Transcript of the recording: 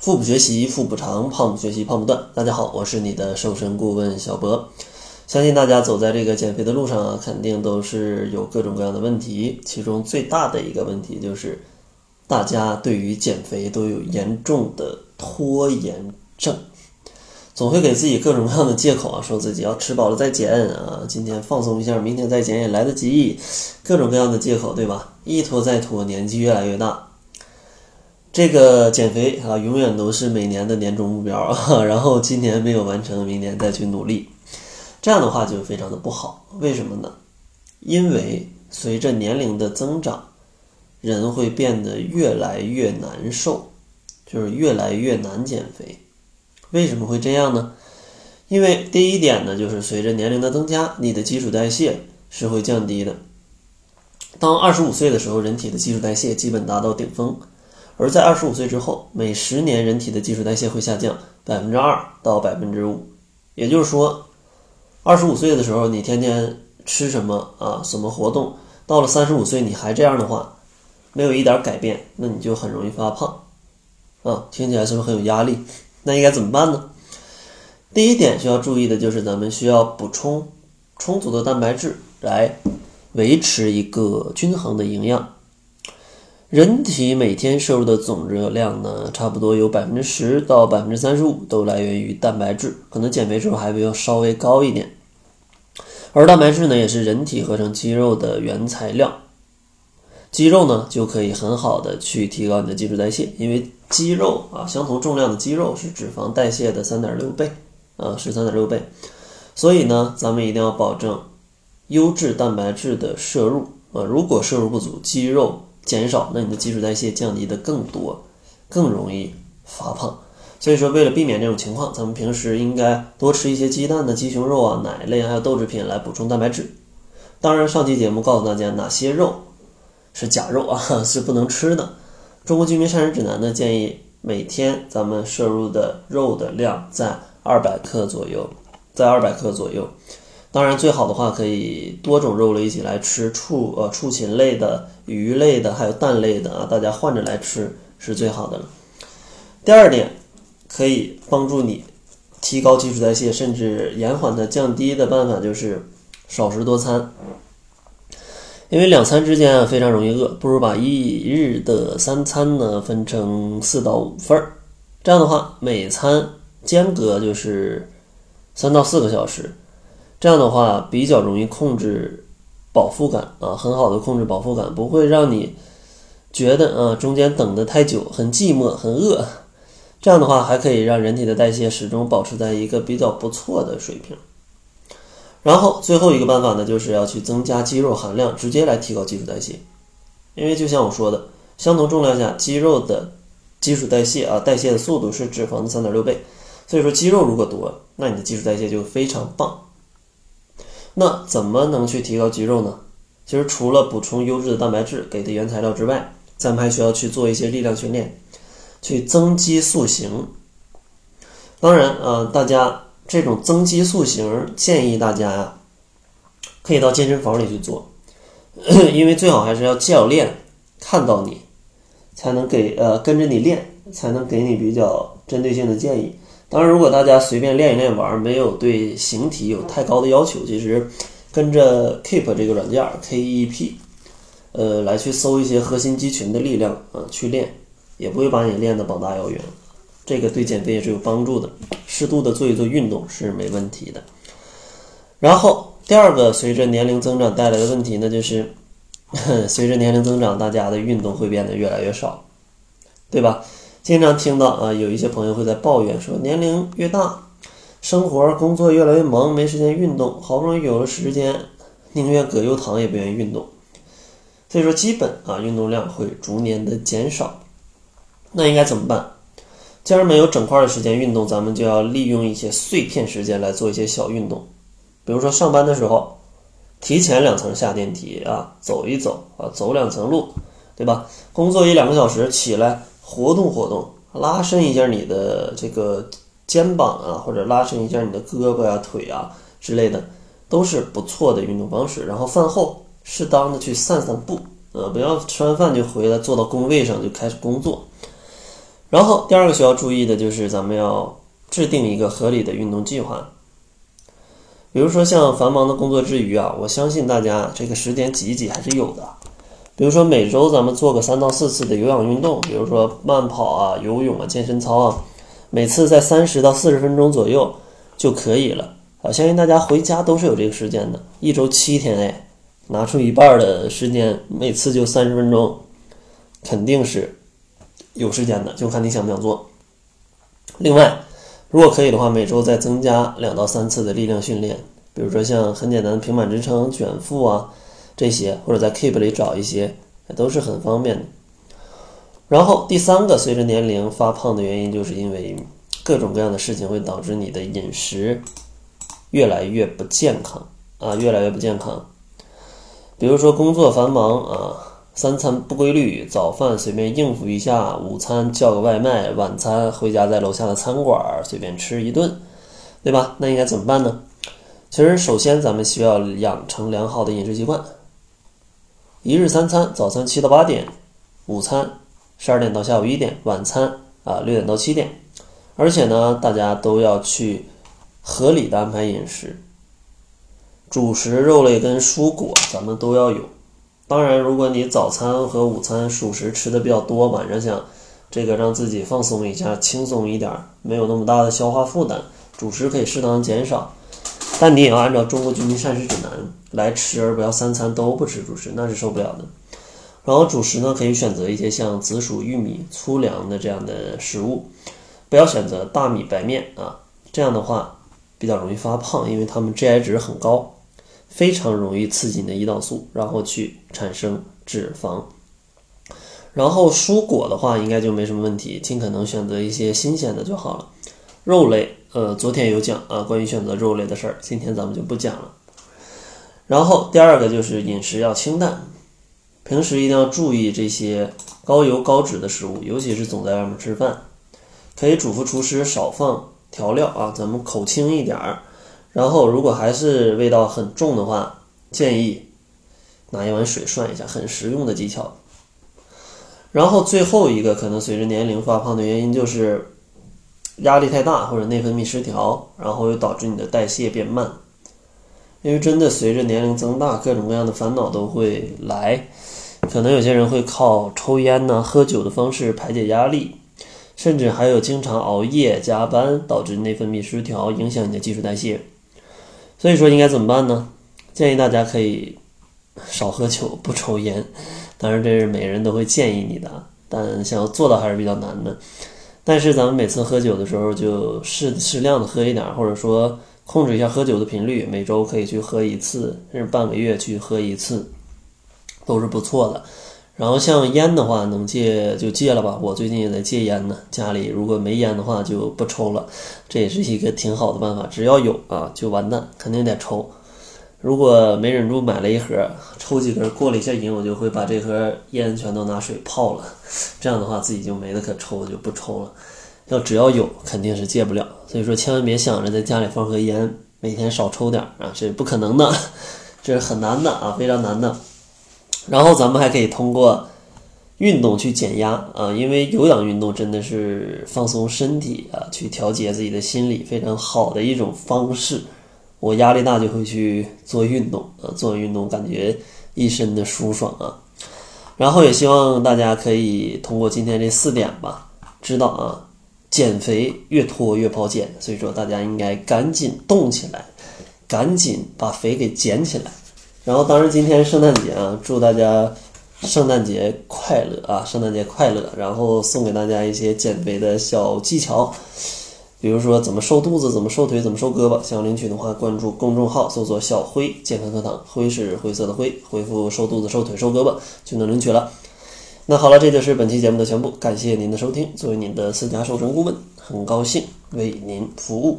腹部学习，腹部长；胖不学习，胖不断。大家好，我是你的瘦身顾问小博。相信大家走在这个减肥的路上啊，肯定都是有各种各样的问题。其中最大的一个问题就是，大家对于减肥都有严重的拖延症，总会给自己各种各样的借口啊，说自己要吃饱了再减啊，今天放松一下，明天再减也来得及，各种各样的借口，对吧？一拖再拖，年纪越来越大。这个减肥啊，永远都是每年的年终目标啊。然后今年没有完成，明年再去努力，这样的话就非常的不好。为什么呢？因为随着年龄的增长，人会变得越来越难受，就是越来越难减肥。为什么会这样呢？因为第一点呢，就是随着年龄的增加，你的基础代谢是会降低的。当二十五岁的时候，人体的基础代谢基本达到顶峰。而在二十五岁之后，每十年人体的基础代谢会下降百分之二到百分之五，也就是说，二十五岁的时候你天天吃什么啊，什么活动，到了三十五岁你还这样的话，没有一点改变，那你就很容易发胖啊，听起来是不是很有压力？那应该怎么办呢？第一点需要注意的就是咱们需要补充充足的蛋白质来维持一个均衡的营养。人体每天摄入的总热量呢，差不多有百分之十到百分之三十五都来源于蛋白质，可能减肥时候还会要稍微高一点。而蛋白质呢，也是人体合成肌肉的原材料，肌肉呢就可以很好的去提高你的基础代谢，因为肌肉啊，相同重量的肌肉是脂肪代谢的三点六倍，啊是三点六倍，所以呢，咱们一定要保证优质蛋白质的摄入啊，如果摄入不足，肌肉。减少，那你的基础代谢降低的更多，更容易发胖。所以说，为了避免这种情况，咱们平时应该多吃一些鸡蛋的鸡胸肉啊、奶类还有豆制品来补充蛋白质。当然，上期节目告诉大家哪些肉是假肉啊，是不能吃的。中国居民膳食指南呢建议每天咱们摄入的肉的量在二百克左右，在二百克左右。当然，最好的话可以多种肉类一起来吃，畜呃畜禽类的、鱼类的，还有蛋类的啊，大家换着来吃是最好的了。第二点，可以帮助你提高基础代谢，甚至延缓的降低的办法就是少食多餐。因为两餐之间啊非常容易饿，不如把一日的三餐呢分成四到五份儿，这样的话每餐间隔就是三到四个小时。这样的话比较容易控制饱腹感啊，很好的控制饱腹感，不会让你觉得啊中间等的太久，很寂寞，很饿。这样的话还可以让人体的代谢始终保持在一个比较不错的水平。然后最后一个办法呢，就是要去增加肌肉含量，直接来提高基础代谢。因为就像我说的，相同重量下肌肉的基础代谢啊，代谢的速度是脂肪的三点六倍。所以说肌肉如果多，那你的基础代谢就非常棒。那怎么能去提高肌肉呢？其实除了补充优质的蛋白质给的原材料之外，咱们还需要去做一些力量训练，去增肌塑形。当然，呃，大家这种增肌塑形建议大家呀，可以到健身房里去做，因为最好还是要教练看到你，才能给呃跟着你练，才能给你比较针对性的建议。当然，如果大家随便练一练玩，没有对形体有太高的要求，其实跟着 Keep 这个软件 K-E-P，呃，来去搜一些核心肌群的力量啊，去练，也不会把你练得膀大腰圆。这个对减肥也是有帮助的，适度的做一做运动是没问题的。然后第二个，随着年龄增长带来的问题呢，就是 随着年龄增长，大家的运动会变得越来越少，对吧？经常听到啊，有一些朋友会在抱怨说，年龄越大，生活工作越来越忙，没时间运动，好不容易有了时间，宁愿葛优躺也不愿意运动。所以说，基本啊，运动量会逐年的减少。那应该怎么办？既然没有整块的时间运动，咱们就要利用一些碎片时间来做一些小运动。比如说上班的时候，提前两层下电梯啊，走一走啊，走两层路，对吧？工作一两个小时，起来。活动活动，拉伸一下你的这个肩膀啊，或者拉伸一下你的胳膊呀、腿啊之类的，都是不错的运动方式。然后饭后适当的去散散步，呃，不要吃完饭就回来坐到工位上就开始工作。然后第二个需要注意的就是咱们要制定一个合理的运动计划。比如说像繁忙的工作之余啊，我相信大家这个时间挤一挤还是有的。比如说每周咱们做个三到四次的有氧运动，比如说慢跑啊、游泳啊、健身操啊，每次在三十到四十分钟左右就可以了啊。相信大家回家都是有这个时间的，一周七天哎，拿出一半的时间，每次就三十分钟，肯定是有时间的，就看你想不想做。另外。如果可以的话，每周再增加两到三次的力量训练，比如说像很简单的平板支撑、卷腹啊这些，或者在 Keep 里找一些，都是很方便的。然后第三个，随着年龄发胖的原因，就是因为各种各样的事情会导致你的饮食越来越不健康啊，越来越不健康。比如说工作繁忙啊。三餐不规律，早饭随便应付一下，午餐叫个外卖，晚餐回家在楼下的餐馆随便吃一顿，对吧？那应该怎么办呢？其实，首先咱们需要养成良好的饮食习惯。一日三餐：早餐七到八点，午餐十二点到下午一点，晚餐啊六点到七点。而且呢，大家都要去合理的安排饮食，主食、肉类跟蔬果咱们都要有。当然，如果你早餐和午餐属食吃的比较多，晚上想这个让自己放松一下、轻松一点，没有那么大的消化负担，主食可以适当减少。但你也要按照中国居民膳食指南来吃，而不要三餐都不吃主食，那是受不了的。然后主食呢，可以选择一些像紫薯、玉米、粗粮的这样的食物，不要选择大米、白面啊，这样的话比较容易发胖，因为它们 GI 值很高。非常容易刺激你的胰岛素，然后去产生脂肪。然后蔬果的话，应该就没什么问题，尽可能选择一些新鲜的就好了。肉类，呃，昨天有讲啊，关于选择肉类的事儿，今天咱们就不讲了。然后第二个就是饮食要清淡，平时一定要注意这些高油高脂的食物，尤其是总在外面吃饭，可以嘱咐厨师少放调料啊，咱们口轻一点儿。然后，如果还是味道很重的话，建议拿一碗水涮一下，很实用的技巧。然后最后一个可能随着年龄发胖的原因就是压力太大或者内分泌失调，然后又导致你的代谢变慢。因为真的随着年龄增大，各种各样的烦恼都会来，可能有些人会靠抽烟呢、喝酒的方式排解压力。甚至还有经常熬夜加班导致内分泌失调，影响你的基础代谢。所以说应该怎么办呢？建议大家可以少喝酒，不抽烟。当然这是每人都会建议你的，但想要做到还是比较难的。但是咱们每次喝酒的时候就适适量的喝一点，或者说控制一下喝酒的频率，每周可以去喝一次，甚至半个月去喝一次，都是不错的。然后像烟的话，能戒就戒了吧。我最近也在戒烟呢，家里如果没烟的话就不抽了，这也是一个挺好的办法。只要有啊，就完蛋，肯定得抽。如果没忍住买了一盒，抽几根过了一下瘾，我就会把这盒烟全都拿水泡了。这样的话自己就没得可抽，就不抽了。要只要有，肯定是戒不了。所以说千万别想着在家里放盒烟，每天少抽点啊，这不可能的，这是很难的啊，非常难的。然后咱们还可以通过运动去减压啊，因为有氧运动真的是放松身体啊，去调节自己的心理非常好的一种方式。我压力大就会去做运动啊，做完运动感觉一身的舒爽啊。然后也希望大家可以通过今天这四点吧，知道啊，减肥越拖越跑减，所以说大家应该赶紧动起来，赶紧把肥给减起来。然后，当然今天圣诞节啊，祝大家圣诞节快乐啊！圣诞节快乐！然后送给大家一些减肥的小技巧，比如说怎么瘦肚子、怎么瘦腿、怎么瘦胳膊。想要领取的话，关注公众号，搜索“小辉健康课堂”，辉是灰色的灰，回复“瘦肚子、瘦腿、瘦胳膊”就能领取了。那好了，这就是本期节目的全部，感谢您的收听。作为您的私家瘦身顾问，很高兴为您服务。